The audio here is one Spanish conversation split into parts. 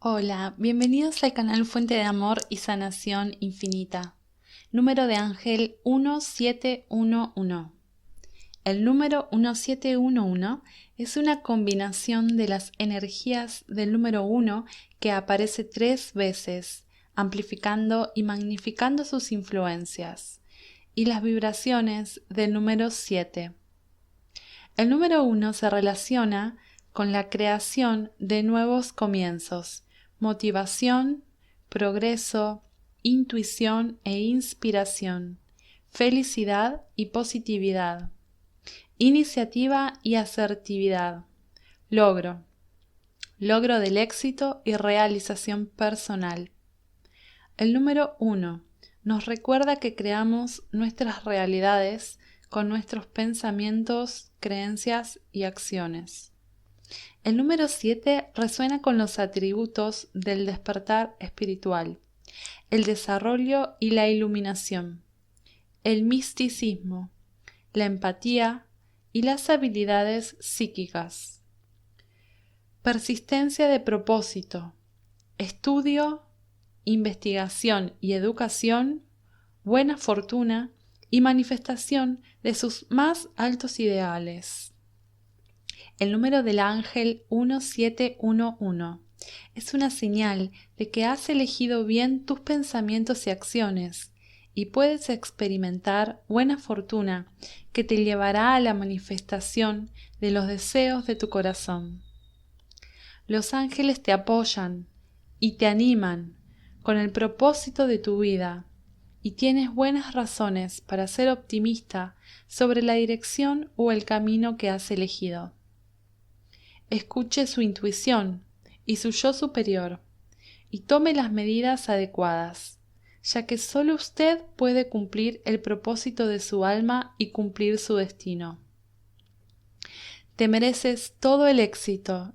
Hola, bienvenidos al canal Fuente de Amor y Sanación Infinita. Número de ángel 1711. El número 1711 es una combinación de las energías del número 1 que aparece tres veces, amplificando y magnificando sus influencias, y las vibraciones del número 7. El número 1 se relaciona con la creación de nuevos comienzos, motivación, progreso, intuición e inspiración, felicidad y positividad, iniciativa y asertividad, logro, logro del éxito y realización personal. El número uno nos recuerda que creamos nuestras realidades con nuestros pensamientos, creencias y acciones. El número 7 resuena con los atributos del despertar espiritual, el desarrollo y la iluminación, el misticismo, la empatía y las habilidades psíquicas. Persistencia de propósito, estudio, investigación y educación, buena fortuna y manifestación de sus más altos ideales. El número del ángel 1711 es una señal de que has elegido bien tus pensamientos y acciones y puedes experimentar buena fortuna que te llevará a la manifestación de los deseos de tu corazón. Los ángeles te apoyan y te animan con el propósito de tu vida y tienes buenas razones para ser optimista sobre la dirección o el camino que has elegido escuche su intuición y su yo superior y tome las medidas adecuadas, ya que solo usted puede cumplir el propósito de su alma y cumplir su destino. Te mereces todo el éxito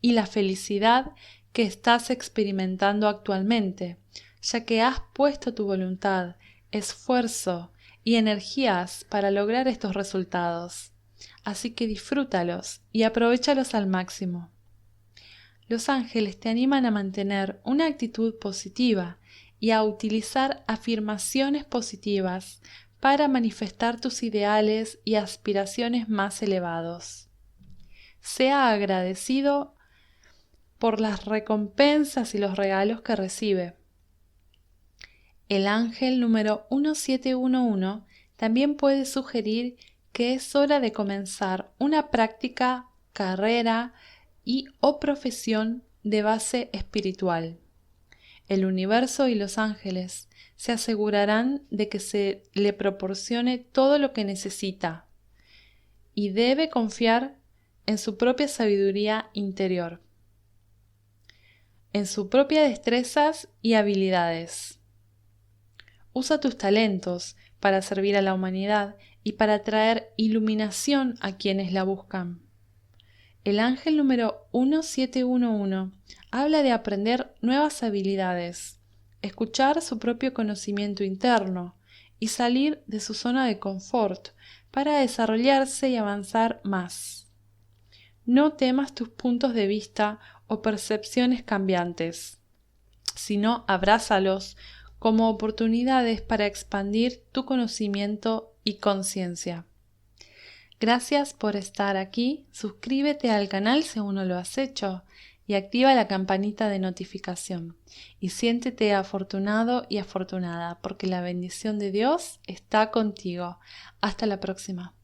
y la felicidad que estás experimentando actualmente, ya que has puesto tu voluntad, esfuerzo y energías para lograr estos resultados así que disfrútalos y aprovechalos al máximo. Los ángeles te animan a mantener una actitud positiva y a utilizar afirmaciones positivas para manifestar tus ideales y aspiraciones más elevados. Sea agradecido por las recompensas y los regalos que recibe. El ángel número 1711 también puede sugerir que es hora de comenzar una práctica, carrera y o profesión de base espiritual. El universo y los ángeles se asegurarán de que se le proporcione todo lo que necesita y debe confiar en su propia sabiduría interior, en sus propias destrezas y habilidades. Usa tus talentos para servir a la humanidad y para traer iluminación a quienes la buscan. El ángel número 1711 habla de aprender nuevas habilidades, escuchar su propio conocimiento interno y salir de su zona de confort para desarrollarse y avanzar más. No temas tus puntos de vista o percepciones cambiantes, sino abrázalos como oportunidades para expandir tu conocimiento y conciencia. Gracias por estar aquí, suscríbete al canal si aún no lo has hecho y activa la campanita de notificación y siéntete afortunado y afortunada porque la bendición de Dios está contigo. Hasta la próxima.